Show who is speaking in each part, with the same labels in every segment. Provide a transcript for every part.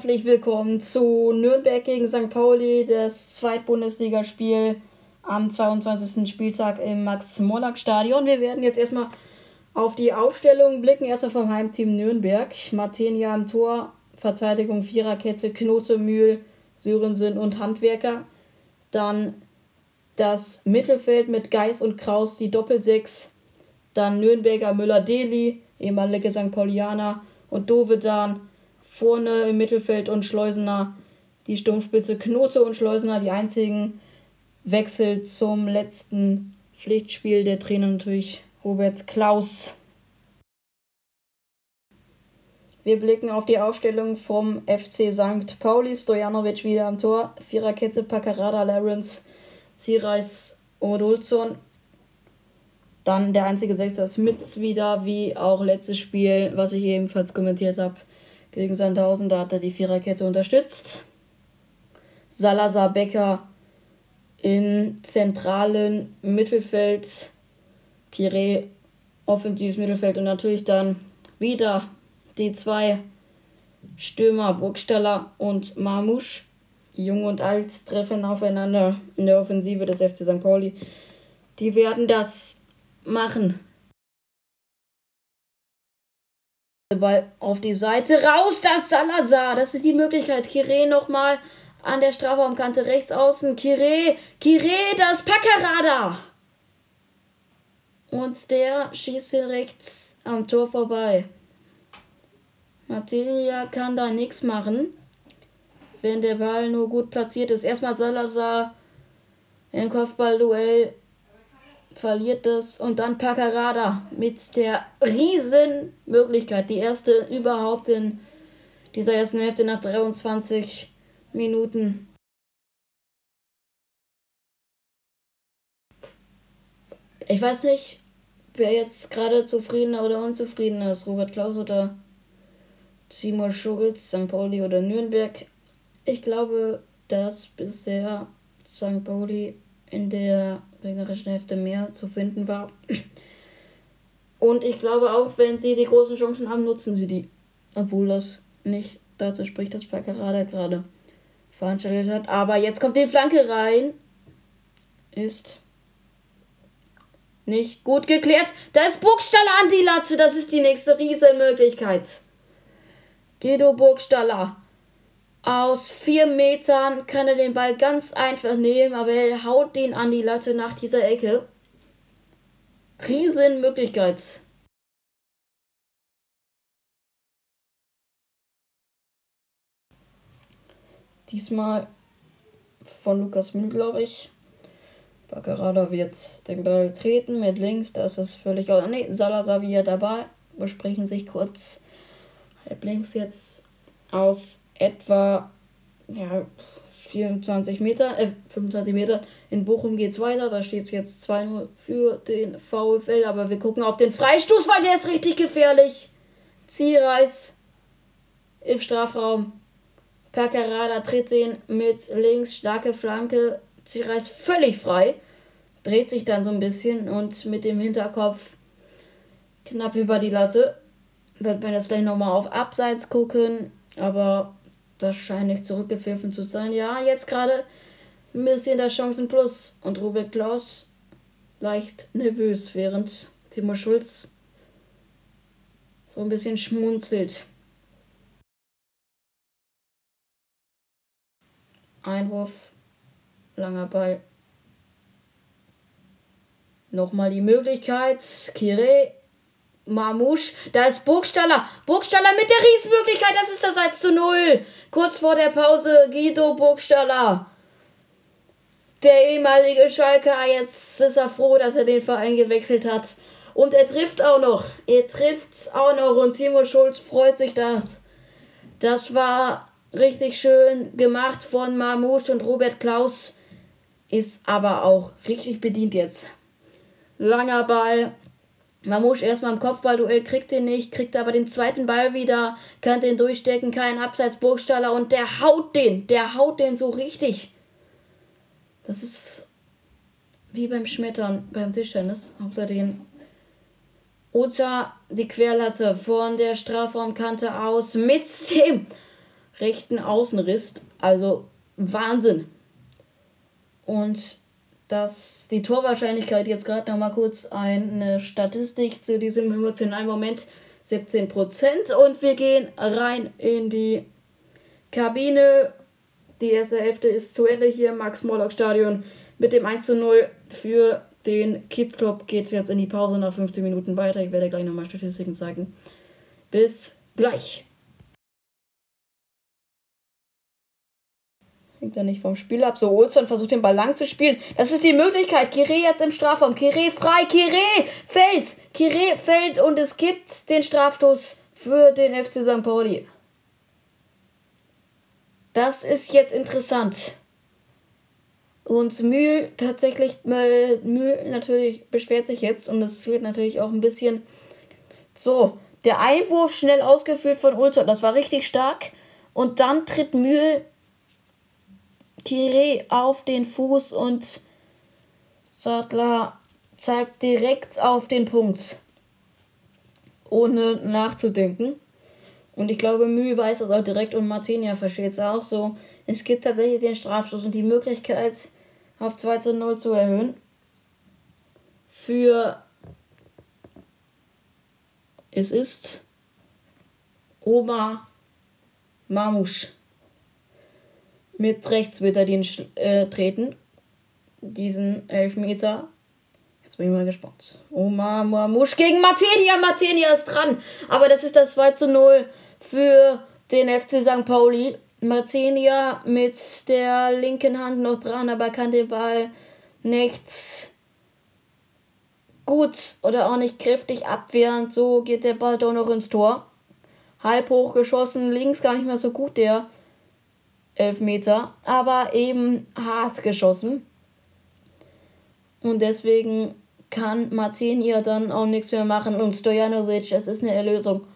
Speaker 1: herzlich willkommen zu Nürnberg gegen St. Pauli, das Zweitbundesligaspiel am 22. Spieltag im Max-Morlock-Stadion. Wir werden jetzt erstmal auf die Aufstellung blicken. Erstmal vom Heimteam Nürnberg. Martenia am Tor, Verteidigung Viererkette, Knote, Mühl, Sörensen und Handwerker. Dann das Mittelfeld mit Geis und Kraus, die Doppelsechs. Dann Nürnberger Müller-Deli, ehemalige St. Paulianer und Dovedan vorne im Mittelfeld und Schleusener die Stumpfspitze Knote und Schleusener die einzigen Wechsel zum letzten Pflichtspiel der Trainer natürlich Robert Klaus. Wir blicken auf die Aufstellung vom FC St. Pauli. Stojanovic wieder am Tor. Viererkette Paccarada, Lawrence, Zireis und Olson. Dann der einzige Sechser ist Mitz wieder, wie auch letztes Spiel, was ich ebenfalls kommentiert habe, gegen Sandhausen. Da hat er die Viererkette unterstützt. Salazar Becker in zentralen Mittelfeld. Kire offensives Mittelfeld und natürlich dann wieder die zwei Stürmer Burgstaller und Marmusch. Jung und alt treffen aufeinander in der Offensive des FC St. Pauli. Die werden das machen. Ball auf die Seite, raus, das Salazar. Das ist die Möglichkeit. Kire nochmal an der Strafraumkante rechts außen. Kire, Kire, das Packerada. Und der schießt direkt am Tor vorbei. Martinia kann da nichts machen, wenn der Ball nur gut platziert ist. Erstmal Salazar im Kopfballduell verliert es und dann Paccarada mit der riesen Möglichkeit, die erste überhaupt in dieser ersten Hälfte nach 23 Minuten. Ich weiß nicht, wer jetzt gerade zufriedener oder unzufriedener ist, Robert Klaus oder Simon Schugitz, St. Pauli oder Nürnberg. Ich glaube, dass bisher St. Pauli in der gegnerischen Hälfte mehr zu finden war. Und ich glaube auch, wenn sie die großen Chancen haben, nutzen sie die. Obwohl das nicht dazu spricht, dass Paccarada gerade veranstaltet hat. Aber jetzt kommt die Flanke rein. Ist nicht gut geklärt. Da ist Burgstaller an die Latze. Das ist die nächste Riesenmöglichkeit. Guido Burgstaller aus vier Metern kann er den Ball ganz einfach nehmen, aber er haut den an die Latte nach dieser Ecke. Riesenmöglichkeit. Diesmal von Lukas Mühl, glaube ich. Baccarada wird den Ball treten mit links. Da ist es völlig. Ne, Salazar wieder dabei. Besprechen sich kurz halb links jetzt aus etwa ja, 24 Meter, äh, 25 Meter. In Bochum geht es weiter. Da steht es jetzt 2-0 für den VfL. Aber wir gucken auf den Freistoß, weil der ist richtig gefährlich. Zielreis im Strafraum. Percarada tritt ihn mit links, starke Flanke. Zielreis völlig frei. Dreht sich dann so ein bisschen und mit dem Hinterkopf knapp über die Latte. Wird man jetzt gleich nochmal auf Abseits gucken. Aber das scheint nicht zurückgepfiffen zu sein. Ja, jetzt gerade ein bisschen der Chancen plus. Und Robert Klaus leicht nervös, während Timo Schulz so ein bisschen schmunzelt. Einwurf, langer Ball. Nochmal die Möglichkeit. Kire Marmusch. Da ist Burgstaller. Burgstaller mit der Riesenmöglichkeit. Das ist das 1 zu 0. Kurz vor der Pause Guido Burgstaller. Der ehemalige Schalke. Jetzt ist er froh, dass er den Verein gewechselt hat. Und er trifft auch noch. Er trifft auch noch. Und Timo Schulz freut sich das. Das war richtig schön gemacht von Marmusch und Robert Klaus. Ist aber auch richtig bedient jetzt. Langer Ball Mamouche erstmal im Kopfballduell, kriegt den nicht, kriegt aber den zweiten Ball wieder, kann den durchstecken, kein Abseits Burgstaller und der haut den, der haut den so richtig. Das ist wie beim Schmettern, beim Tischtennis, haut er den. Uta die Querlatte von der Strafraumkante aus mit dem rechten Außenriss. Also Wahnsinn. Und dass die Torwahrscheinlichkeit jetzt gerade noch mal kurz eine Statistik zu diesem emotionalen Moment 17% und wir gehen rein in die Kabine. Die erste Hälfte ist zu Ende hier Max-Morlock-Stadion mit dem 1 zu 0 für den Kid Club. Geht jetzt in die Pause nach 15 Minuten weiter. Ich werde gleich nochmal Statistiken zeigen. Bis gleich. Hängt er nicht vom Spiel ab. So, Olson versucht den Ball lang zu spielen. Das ist die Möglichkeit. Kire jetzt im Strafraum. Kire frei. Kire fällt. Kire fällt und es gibt den Strafstoß für den FC St. Pauli. Das ist jetzt interessant. Und Mühl tatsächlich, Mühl natürlich beschwert sich jetzt und es wird natürlich auch ein bisschen so. Der Einwurf schnell ausgeführt von Ultra, das war richtig stark. Und dann tritt Mühl Kire auf den Fuß und Sattler zeigt direkt auf den Punkt. Ohne nachzudenken. Und ich glaube, Mühe weiß das auch direkt und Martinia versteht es auch so. Es gibt tatsächlich den Strafstoß und die Möglichkeit, auf 2 zu 0 zu erhöhen. Für es ist Oma Mamusch. Mit rechts wird er den äh, treten. Diesen Elfmeter. Jetzt bin ich mal gespannt. Oma Mamusch gegen Matenia. Matenia ist dran. Aber das ist das 2 zu 0 für den FC St. Pauli. Martinia mit der linken Hand noch dran, aber kann den Ball nicht gut oder auch nicht kräftig abwehren. So geht der Ball doch noch ins Tor. Halb hoch geschossen, links gar nicht mehr so gut der Elfmeter, aber eben hart geschossen. Und deswegen kann Martinia dann auch nichts mehr machen und Stojanovic, es ist eine Erlösung.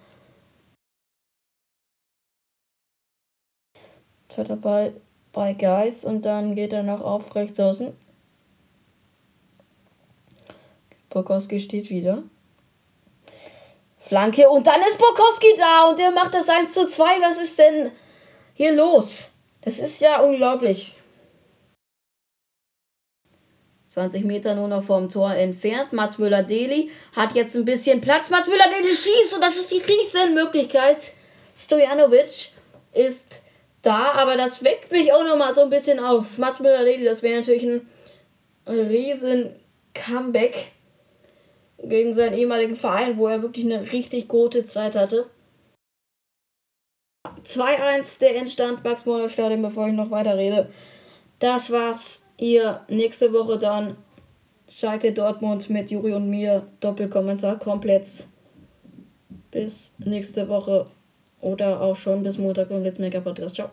Speaker 1: Zweiter Ball bei Geis und dann geht er noch auf rechts außen. Bokowski steht wieder. Flanke und dann ist Bokowski da und der macht das 1 zu 2. Was ist denn hier los? Das ist ja unglaublich. 20 Meter nur noch vom Tor entfernt. Mats Müller-Deli hat jetzt ein bisschen Platz. Mats Müller-Deli schießt und das ist die Riesenmöglichkeit. Stojanovic ist da, aber das weckt mich auch nochmal so ein bisschen auf. Mats Müller-Lady, das wäre natürlich ein riesen Comeback gegen seinen ehemaligen Verein, wo er wirklich eine richtig gute Zeit hatte. 2-1 der Endstand Max Morlock Stadion, bevor ich noch weiter rede. Das war's hier. Nächste Woche dann Schalke Dortmund mit Juri und mir. Doppelkommentar komplett. Bis nächste Woche oder auch schon bis Montag beim letzten Mega Podcast. Ciao.